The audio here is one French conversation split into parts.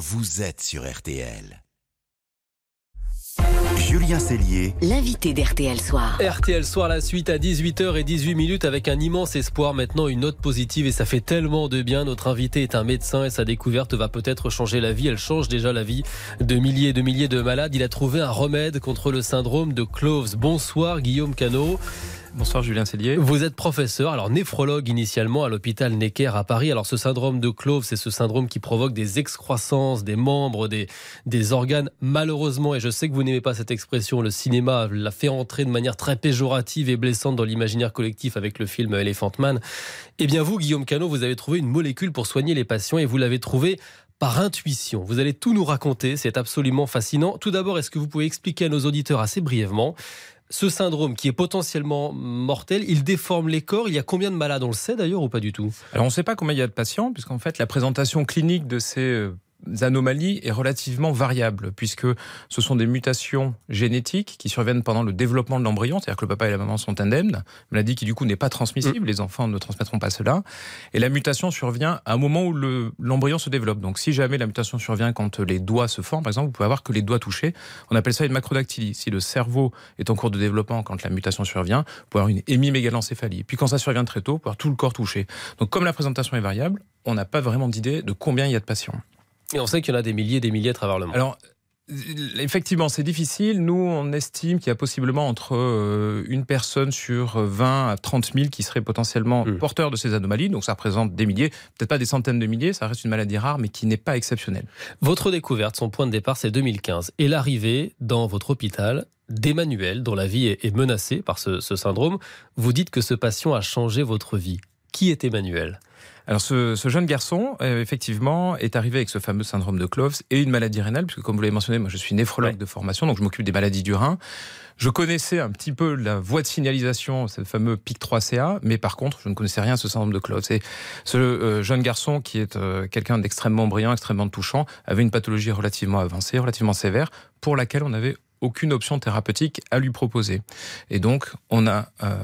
vous êtes sur RTL. Julien Cellier, L'invité d'RTL Soir. RTL Soir, la suite à 18h et 18 minutes avec un immense espoir. Maintenant, une note positive et ça fait tellement de bien. Notre invité est un médecin et sa découverte va peut-être changer la vie. Elle change déjà la vie de milliers et de milliers de malades. Il a trouvé un remède contre le syndrome de Cloves. Bonsoir, Guillaume Canot. Bonsoir Julien Cellier. Vous êtes professeur, alors néphrologue initialement à l'hôpital Necker à Paris. Alors ce syndrome de Cloves, c'est ce syndrome qui provoque des excroissances des membres, des, des organes. Malheureusement, et je sais que vous n'aimez pas cette expression, le cinéma l'a fait entrer de manière très péjorative et blessante dans l'imaginaire collectif avec le film Elephant Man. Eh bien vous, Guillaume Canot, vous avez trouvé une molécule pour soigner les patients et vous l'avez trouvée par intuition. Vous allez tout nous raconter, c'est absolument fascinant. Tout d'abord, est-ce que vous pouvez expliquer à nos auditeurs assez brièvement ce syndrome qui est potentiellement mortel, il déforme les corps. Il y a combien de malades? On le sait d'ailleurs ou pas du tout? Alors on ne sait pas combien il y a de patients, puisqu'en fait la présentation clinique de ces euh, anomalies est relativement variable, puisque ce sont des mutations génétiques qui surviennent pendant le développement de l'embryon, c'est-à-dire que le papa et la maman sont indemnes, maladie qui du coup n'est pas transmissible, les enfants ne transmettront pas cela, et la mutation survient à un moment où le- l'embryon se développe. Donc si jamais la mutation survient quand les doigts se forment, par exemple, vous pouvez avoir que les doigts touchés, on appelle ça une macrodactylie. Si le cerveau est en cours de développement quand la mutation survient, vous pouvez avoir une hémimégalencéphalie. Puis quand ça survient très tôt, vous pouvez avoir tout le corps touché. Donc comme la présentation est variable, on n'a pas vraiment d'idée de combien il y a de patients. Et on sait qu'il y en a des milliers et des milliers à travers le monde. Alors, euh, effectivement, c'est difficile. Nous, on estime qu'il y a possiblement entre euh, une personne sur 20 à 30 000 qui serait potentiellement Mm. porteur de ces anomalies. Donc, ça représente des milliers, peut-être pas des centaines de milliers. Ça reste une maladie rare, mais qui n'est pas exceptionnelle. Votre découverte, son point de départ, c'est 2015. Et l'arrivée dans votre hôpital d'Emmanuel, dont la vie est est menacée par ce, ce syndrome. Vous dites que ce patient a changé votre vie. Qui est Emmanuel? Alors, ce, ce jeune garçon, euh, effectivement, est arrivé avec ce fameux syndrome de Cloves et une maladie rénale, puisque comme vous l'avez mentionné, moi je suis néphrologue Ouais. de formation, donc je m'occupe des maladies du rein. Je connaissais un petit peu la voie de signalisation, ce fameux PIC3CA, mais par contre, je ne connaissais rien à ce syndrome de Cloves. Et ce euh, jeune garçon, qui est euh, quelqu'un d'extrêmement brillant, extrêmement touchant, avait une pathologie relativement avancée, relativement sévère, pour laquelle on n'avait aucune option thérapeutique à lui proposer. Et donc, on a euh,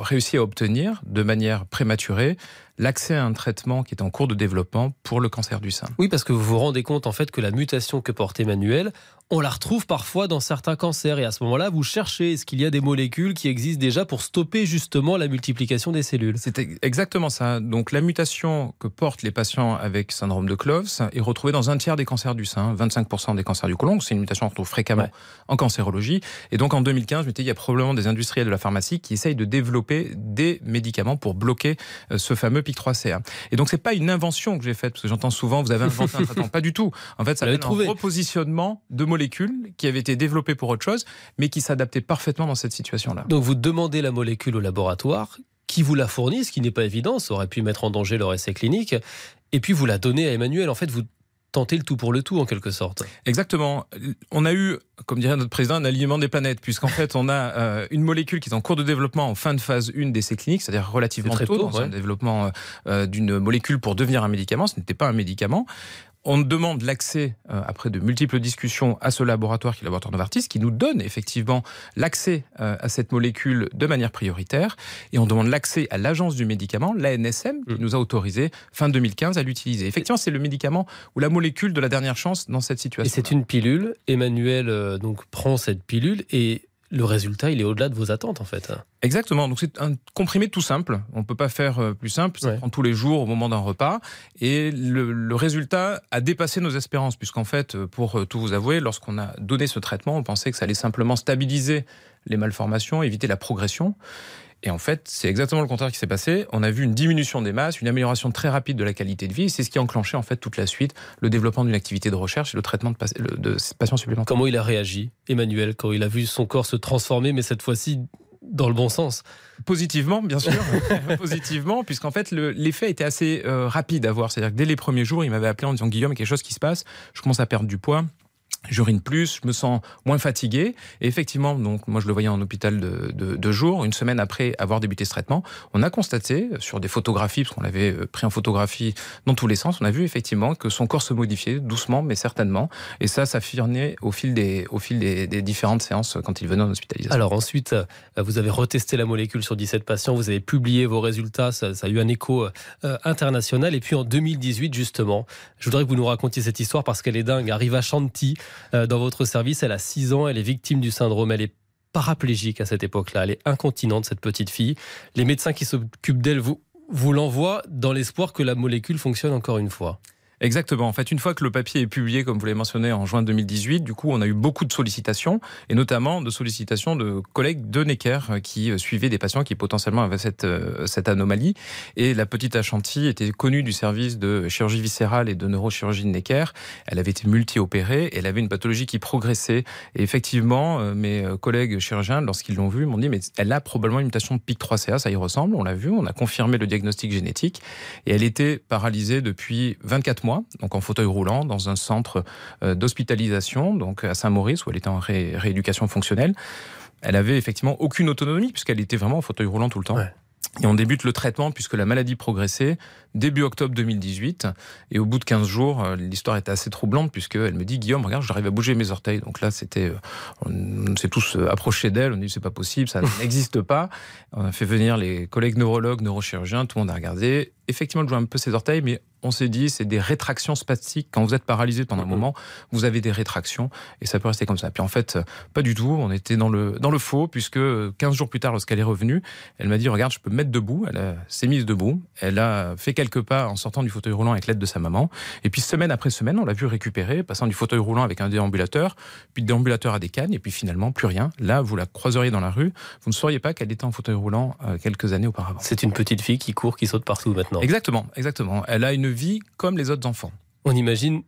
réussi à obtenir, de manière prématurée, l'accès à un traitement qui est en cours de développement pour le cancer du sein. Oui, parce que vous vous rendez compte en fait que la mutation que porte Emmanuel, on la retrouve parfois dans certains cancers. Et à ce moment-là, vous cherchez est-ce qu'il y a des molécules qui existent déjà pour stopper justement la multiplication des cellules? C'est ex- exactement ça. Donc la mutation que portent les patients avec syndrome de Cloves est retrouvée dans un tiers des cancers du sein, 25% des cancers du côlon. C'est une mutation qu'on retrouve fréquemment Ouais. en cancérologie. Et donc en 2015, je me dis, il y a probablement des industriels de la pharmacie qui essayent de développer des médicaments pour bloquer euh, ce fameux PIC3CA. Et donc c'est pas une invention que j'ai faite, parce que j'entends souvent, vous avez inventé un traitement. Pas du tout. En fait, ça vient un repositionnement de molécules qui avaient été développées pour autre chose, mais qui s'adaptaient parfaitement dans cette situation-là. Donc vous demandez la molécule au laboratoire qui vous la fournit, ce qui n'est pas évident, ça aurait pu mettre en danger leur essai clinique, et puis vous la donnez à Emmanuel. En fait, vous tentez le tout pour le tout en quelque sorte. Exactement. On a eu, comme dirait notre président, un alignement des planètes, puisqu'en fait, on a euh, une molécule qui est en cours de développement en fin de phase 1 d'essai cliniques, c'est-à-dire relativement très tôt, tôt, dans ouais. un développement euh, euh, d'une molécule pour devenir un médicament. Ce n'était pas un médicament. On demande l'accès, euh, après de multiples discussions, à ce laboratoire qui est le laboratoire Novartis, qui nous donne effectivement l'accès euh, à cette molécule de manière prioritaire. Et on demande l'accès à l'agence du médicament, l'ANSM, qui Mm. nous a autorisé fin 2015 à l'utiliser. Effectivement, c'est le médicament ou la molécule de la dernière chance dans cette Et situation. c'est une pilule. Emmanuel euh, donc prend cette pilule et le résultat, il est au-delà de vos attentes en fait. Exactement. Donc c'est un comprimé tout simple. On peut pas faire euh, plus simple. Ça Ouais. prend tous les jours au moment d'un repas. Et le, le résultat a dépassé nos espérances, puisqu'en fait, euh, pour euh, tout vous avouer, lorsqu'on a donné ce traitement, on pensait que ça allait simplement stabiliser les malformations, éviter la progression. Et en fait, c'est exactement le contraire qui s'est passé. On a vu une diminution des masses, une amélioration très rapide de la qualité de vie. C'est ce qui a enclenché en fait toute la suite, le développement d'une activité de recherche et le traitement de, pas- de patients supplémentaires. Comment il a réagi, Emmanuel, quand il a vu son corps se transformer, mais cette fois-ci dans le bon sens? Positivement, bien sûr. Positivement, puisqu'en fait, le- l'effet était assez euh, rapide à voir. C'est-à-dire que dès les premiers jours, il m'avait appelé en disant Guillaume, il y a quelque chose qui se passe. Je commence à perdre du poids. J'urine plus, je me sens moins fatigué. Et effectivement, donc moi je le voyais en hôpital de, de, de jour, une semaine après avoir débuté ce traitement, on a constaté sur des photographies, parce qu'on l'avait euh, pris en photographie dans tous les sens, on a vu effectivement que son corps se modifiait doucement mais certainement. Et ça, s'affirmait au fil des au fil des, différentes séances quand il venait en hospitalisation. Alors ensuite, euh, vous avez retesté la molécule sur 17 patients, vous avez publié vos résultats, ça, ça a eu un écho euh, international. Et puis en 2018 justement, je voudrais que vous nous racontiez cette histoire parce qu'elle est dingue. Arrive à Chanty euh, dans votre service. Elle a 6 ans, elle est victime du syndrome, elle est paraplégique à cette époque-là, elle est incontinente, cette petite fille. Les médecins qui s'occupent d'elle vous, vous l'envoient dans l'espoir que la molécule fonctionne encore une fois. Exactement. En fait, une fois que le papier est publié, comme vous l'avez mentionné, en juin 2018, du coup, on a eu beaucoup de sollicitations, et notamment de sollicitations de collègues de Necker euh, qui euh, suivaient des patients qui potentiellement avaient cette, euh, anomalie. Et la petite Achanti était connue du service de chirurgie viscérale et de neurochirurgie de Necker. Elle avait été multi-opérée, elle avait une pathologie qui progressait. Et effectivement, mes collègues chirurgiens, lorsqu'ils l'ont vue, m'ont dit, mais elle a probablement une mutation de PIC3CA, ça y ressemble, on l'a vu, on a confirmé le diagnostic génétique, et elle était paralysée depuis 24 mois donc en fauteuil roulant, dans un centre euh, d'hospitalisation, donc à Saint-Maurice, où elle était en rééducation fonctionnelle. Elle avait effectivement aucune autonomie, puisqu'elle était vraiment en fauteuil roulant tout le temps. Et on débute le traitement puisque la maladie progressait début octobre 2018. Et au bout de 15 jours, euh, l'histoire était assez troublante puisqu'elle me dit Guillaume, regarde, j'arrive à bouger mes orteils. Donc là, c'était, euh, on s'est tous approchés d'elle. On dit c'est pas possible, ça n'existe pas. On a fait venir les collègues neurologues, neurochirurgiens. Tout le monde a regardé. Effectivement, elle joue un peu ses orteils, mais on s'est dit, c'est des rétractions spastiques. Quand vous êtes paralysé pendant un moment, vous avez des rétractions et ça peut rester comme ça. Puis en fait, pas du tout. On était dans le, dans le faux puisque 15 jours plus tard, lorsqu'elle est revenue, elle m'a dit, regarde, je peux me mettre debout. Elle s'est mise debout. Elle a fait quelques pas en sortant du fauteuil roulant avec l'aide de sa maman. Et puis semaine après semaine, on l'a vu récupérer, passant du fauteuil roulant avec un déambulateur, puis de déambulateur à des cannes et puis finalement plus rien. Là, vous la croiseriez dans la rue. Vous ne sauriez pas qu'elle était en fauteuil roulant euh, quelques années auparavant. C'est une petite fille qui court, qui saute partout maintenant. Exactement, exactement. Elle a une comme les autres enfants. On imagine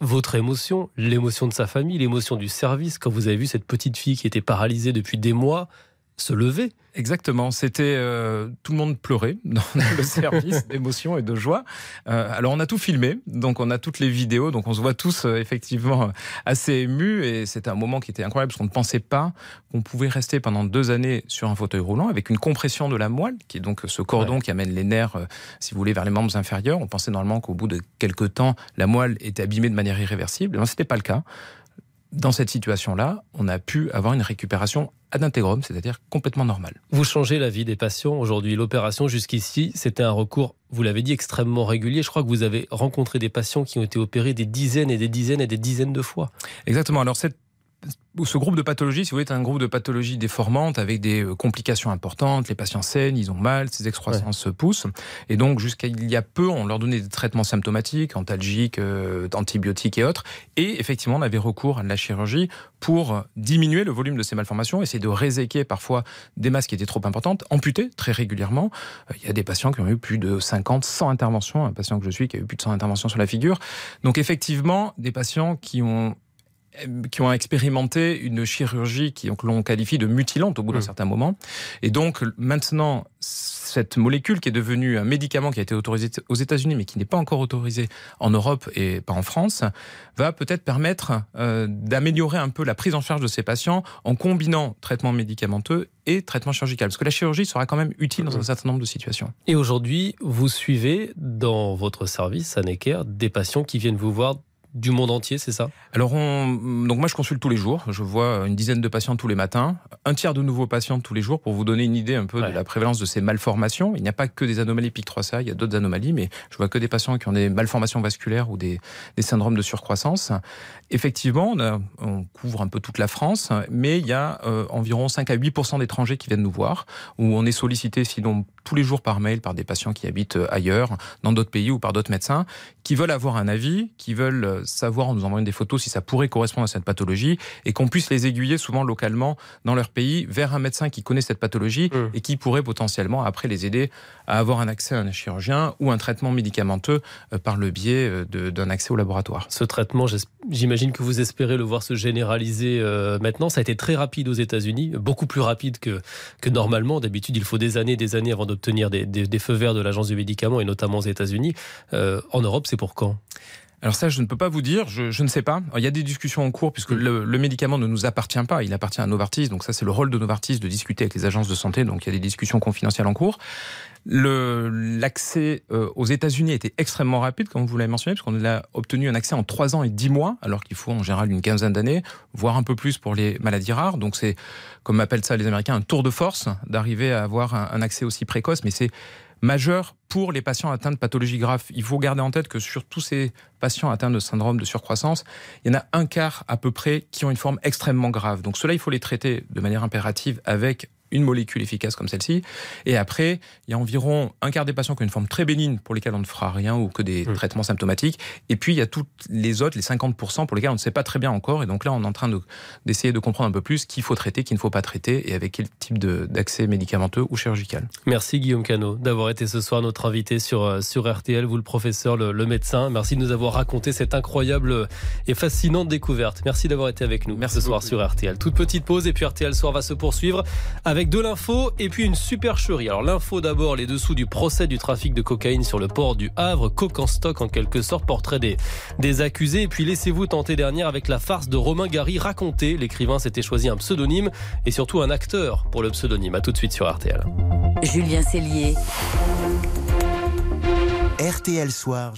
votre émotion, l'émotion de sa famille, l'émotion du service, quand vous avez vu cette petite fille qui était paralysée depuis des mois se lever. Exactement, c'était euh, tout le monde pleurait dans le service d'émotion et de joie. Euh, alors on a tout filmé, donc on a toutes les vidéos, donc on se voit tous euh, effectivement assez émus et c'était un moment qui était incroyable parce qu'on ne pensait pas qu'on pouvait rester pendant deux années sur un fauteuil roulant avec une compression de la moelle, qui est donc ce cordon qui amène les nerfs, si vous voulez, vers les membres inférieurs. On pensait normalement qu'au bout de quelques temps, la moelle était abîmée de manière irréversible. Non, c'était pas le cas dans cette situation-là, on a pu avoir une récupération ad intégrum, c'est-à-dire complètement normale. Vous changez la vie des patients aujourd'hui. L'opération jusqu'ici, c'était un recours, vous l'avez dit, extrêmement régulier. Je crois que vous avez rencontré des patients qui ont été opérés des dizaines et des dizaines et des dizaines de fois. Exactement. Alors cette ce groupe de pathologies, si vous voulez, est un groupe de pathologies déformantes avec des euh, complications importantes. Les patients saignent, ils ont mal, ces excroissances se poussent. Et donc, jusqu'à il y a peu, on leur donnait des traitements symptomatiques, antalgiques, euh, antibiotiques et autres. Et effectivement, on avait recours à de la chirurgie pour diminuer le volume de ces malformations, essayer de réséquer parfois des masses qui étaient trop importantes, amputer très régulièrement. Euh, il y a des patients qui ont eu plus de 50, 100 interventions. Un patient que je suis qui a eu plus de 100 interventions sur la figure. Donc, effectivement, des patients qui ont qui ont expérimenté une chirurgie qui l'on qualifie de mutilante au bout d'un mmh. certain moment. Et donc maintenant, cette molécule qui est devenue un médicament qui a été autorisé aux États-Unis mais qui n'est pas encore autorisé en Europe et pas en France, va peut-être permettre euh, d'améliorer un peu la prise en charge de ces patients en combinant traitement médicamenteux et traitement chirurgical. Parce que la chirurgie sera quand même utile dans un mmh. certain nombre de situations. Et aujourd'hui, vous suivez dans votre service à Necker des patients qui viennent vous voir du monde entier, c'est ça? Alors, on, donc moi, je consulte tous les jours. Je vois une dizaine de patients tous les matins, un tiers de nouveaux patients tous les jours pour vous donner une idée un peu de la prévalence de ces malformations. Il n'y a pas que des anomalies PIC3CA, il y a d'autres anomalies, mais je vois que des patients qui ont des malformations vasculaires ou des, des syndromes de surcroissance. Effectivement, on, on, couvre un peu toute la France, mais il y a euh, environ 5 à 8 d'étrangers qui viennent nous voir, où on est sollicité sinon tous les jours par mail par des patients qui habitent euh, ailleurs, dans d'autres pays ou par d'autres médecins, qui veulent avoir un avis, qui veulent euh, savoir en nous envoyant des photos si ça pourrait correspondre à cette pathologie, et qu'on puisse les aiguiller souvent localement dans leur pays vers un médecin qui connaît cette pathologie mmh. et qui pourrait potentiellement après les aider à avoir un accès à un chirurgien ou un traitement médicamenteux euh, par le biais d'un accès au laboratoire. Ce traitement, j'imagine que vous espérez le voir se généraliser maintenant. Ça a été très rapide aux États-Unis, beaucoup plus rapide que, que normalement. D'habitude, il faut des années, des années avant d'obtenir des, feux verts de l'Agence du médicament et notamment aux États-Unis. Euh, en Europe, c'est pour quand? Alors ça, je ne peux pas vous dire, je, ne sais pas. il y a des discussions en cours puisque le, médicament ne nous appartient pas, il appartient à Novartis. Donc ça, c'est le rôle de Novartis de discuter avec les agences de santé. Donc il y a des discussions confidentielles en cours. L'accès euh, aux États-Unis était extrêmement rapide, comme vous l'avez mentionné, puisqu'on a obtenu un accès en 3 ans et 10 mois, alors qu'il faut en général une quinzaine d'années, voire un peu plus pour les maladies rares. Donc c'est, comme appellent ça les Américains, un tour de force d'arriver à avoir un accès aussi précoce. Mais c'est majeur pour les patients atteints de pathologies graves. Il faut garder en tête que sur tous ces patients atteints de syndrome de surcroissance, il y en a un quart à peu près qui ont une forme extrêmement grave. Donc cela, il faut les traiter de manière impérative avec une molécule efficace comme celle-ci. Et après, il y a environ un quart des patients qui ont une forme très bénigne pour lesquels on ne fera rien ou que des mmh. traitements symptomatiques. Et puis, il y a toutes les autres, les 50% pour lesquels on ne sait pas très bien encore. Et donc là, on est en train d'essayer de, comprendre un peu plus qu'il faut traiter, qu'il ne faut pas traiter et avec quel type d'accès médicamenteux ou chirurgical. Merci Guillaume Cano d'avoir été ce soir notre invité sur, euh, sur RTL, vous le professeur, le, le médecin. Merci de nous avoir raconté cette incroyable et fascinante découverte. Merci d'avoir été avec nous Merci ce soir sur RTL. Toute petite pause et puis RTL Soir va se poursuivre avec avec de l'info et puis une supercherie. Alors l'info d'abord, les dessous du procès du trafic de cocaïne sur le port du Havre, coq en stock en quelque sorte, portrait des, des accusés. Et puis laissez-vous tenter dernière avec la farce de Romain Gary racontée. L'écrivain s'était choisi un pseudonyme et surtout un acteur pour le pseudonyme. A tout de suite sur RTL. Julien Cellier. RTL Soir.